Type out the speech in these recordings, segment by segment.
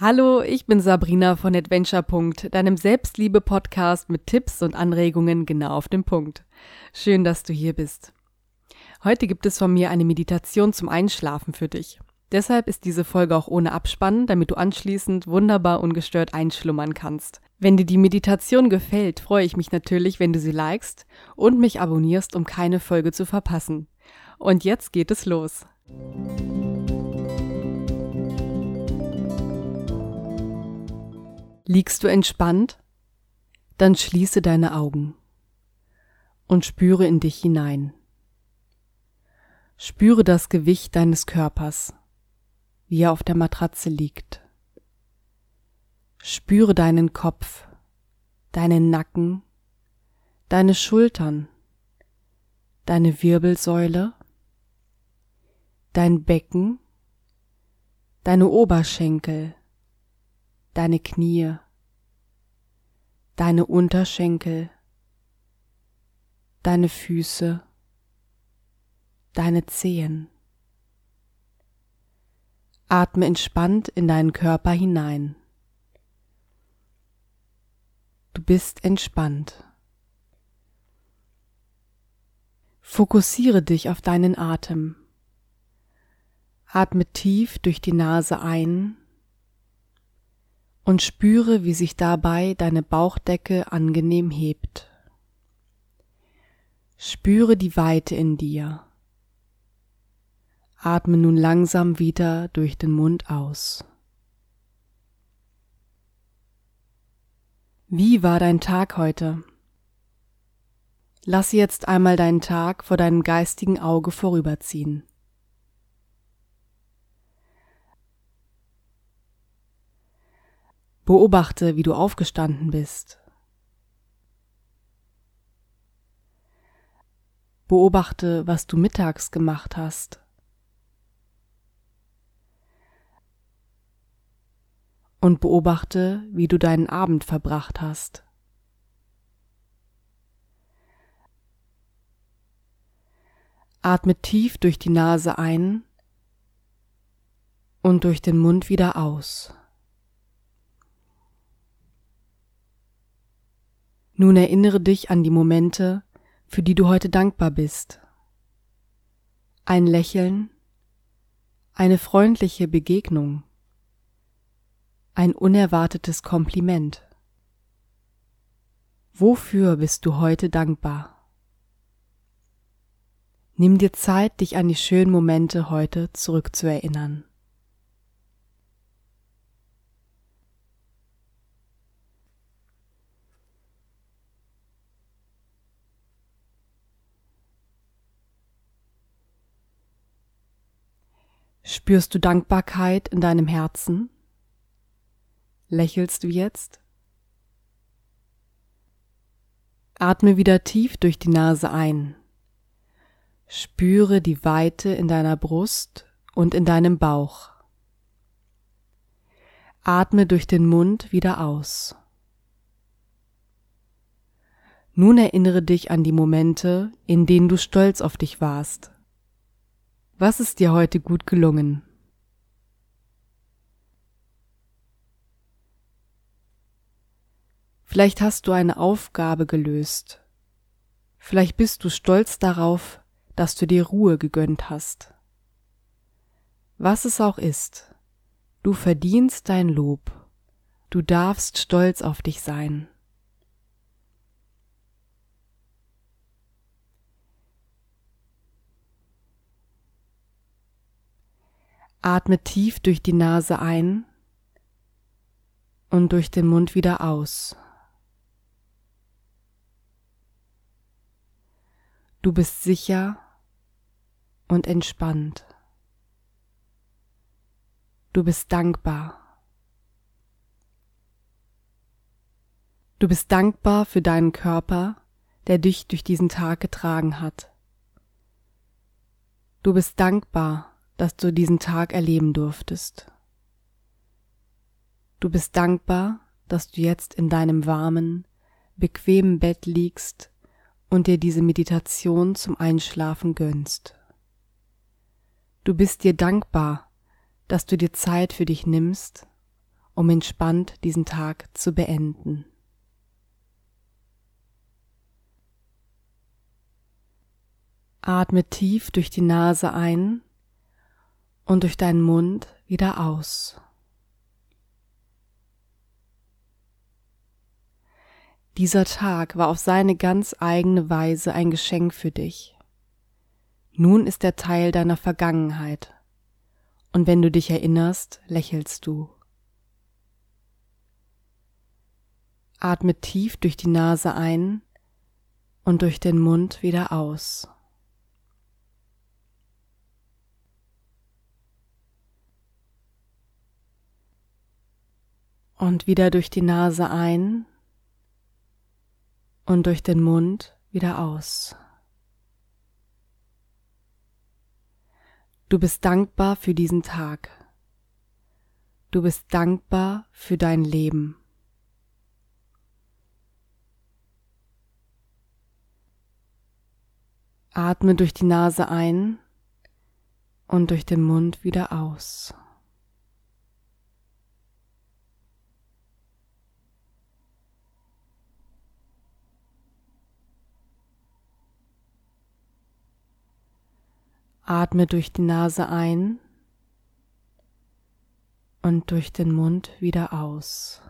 Hallo, ich bin Sabrina von Adventure. deinem Selbstliebe-Podcast mit Tipps und Anregungen genau auf den Punkt. Schön, dass du hier bist. Heute gibt es von mir eine Meditation zum Einschlafen für dich. Deshalb ist diese Folge auch ohne Abspann, damit du anschließend wunderbar ungestört einschlummern kannst. Wenn dir die Meditation gefällt, freue ich mich natürlich, wenn du sie likest und mich abonnierst, um keine Folge zu verpassen. Und jetzt geht es los. Liegst du entspannt? Dann schließe deine Augen und spüre in dich hinein. Spüre das Gewicht deines Körpers, wie er auf der Matratze liegt. Spüre deinen Kopf, deinen Nacken, deine Schultern, deine Wirbelsäule, dein Becken, deine Oberschenkel, deine Knie, deine Unterschenkel, deine Füße, deine Zehen. Atme entspannt in deinen Körper hinein. Du bist entspannt. Fokussiere dich auf deinen Atem. Atme tief durch die Nase ein und spüre, wie sich dabei deine Bauchdecke angenehm hebt. Spüre die Weite in dir. Atme nun langsam wieder durch den Mund aus. Wie war dein Tag heute? Lass jetzt einmal deinen Tag vor deinem geistigen Auge vorüberziehen. Beobachte, wie du aufgestanden bist. Beobachte, was du mittags gemacht hast. Und beobachte, wie du deinen Abend verbracht hast. Atme tief durch die Nase ein und durch den Mund wieder aus. Nun erinnere dich an die Momente, für die du heute dankbar bist. Ein Lächeln, eine freundliche Begegnung, ein unerwartetes Kompliment. Wofür bist du heute dankbar? Nimm dir Zeit, dich an die schönen Momente heute zurückzuerinnern. Spürst du Dankbarkeit in deinem Herzen? Lächelst du jetzt? Atme wieder tief durch die Nase ein. Spüre die Weite in deiner Brust und in deinem Bauch. Atme durch den Mund wieder aus. Nun erinnere dich an die Momente, in denen du stolz auf dich warst. Was ist dir heute gut gelungen? Vielleicht hast du eine Aufgabe gelöst. Vielleicht bist du stolz darauf, dass du dir Ruhe gegönnt hast. Was es auch ist, du verdienst dein Lob. Du darfst stolz auf dich sein. Atme tief durch die Nase ein und durch den Mund wieder aus. Du bist sicher und entspannt. Du bist dankbar. Du bist dankbar für deinen Körper, der dich durch diesen Tag getragen hat. Du bist dankbar dass du diesen Tag erleben durftest. Du bist dankbar, dass du jetzt in deinem warmen, bequemen Bett liegst und dir diese Meditation zum Einschlafen gönnst. Du bist dir dankbar, dass du dir Zeit für dich nimmst, um entspannt diesen Tag zu beenden. Atme tief durch die Nase ein und durch deinen Mund wieder aus. Dieser Tag war auf seine ganz eigene Weise ein Geschenk für dich. Nun ist er Teil deiner Vergangenheit, und wenn du dich erinnerst, lächelst du. Atme tief durch die Nase ein und durch den Mund wieder aus. Und wieder durch die Nase ein und durch den Mund wieder aus. Du bist dankbar für diesen Tag. Du bist dankbar für dein Leben. Atme durch die Nase ein und durch den Mund wieder aus. Atme durch die Nase ein und durch den Mund wieder aus.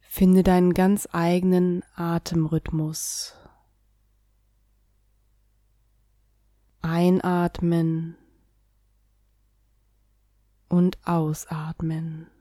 Finde deinen ganz eigenen Atemrhythmus. Einatmen und ausatmen.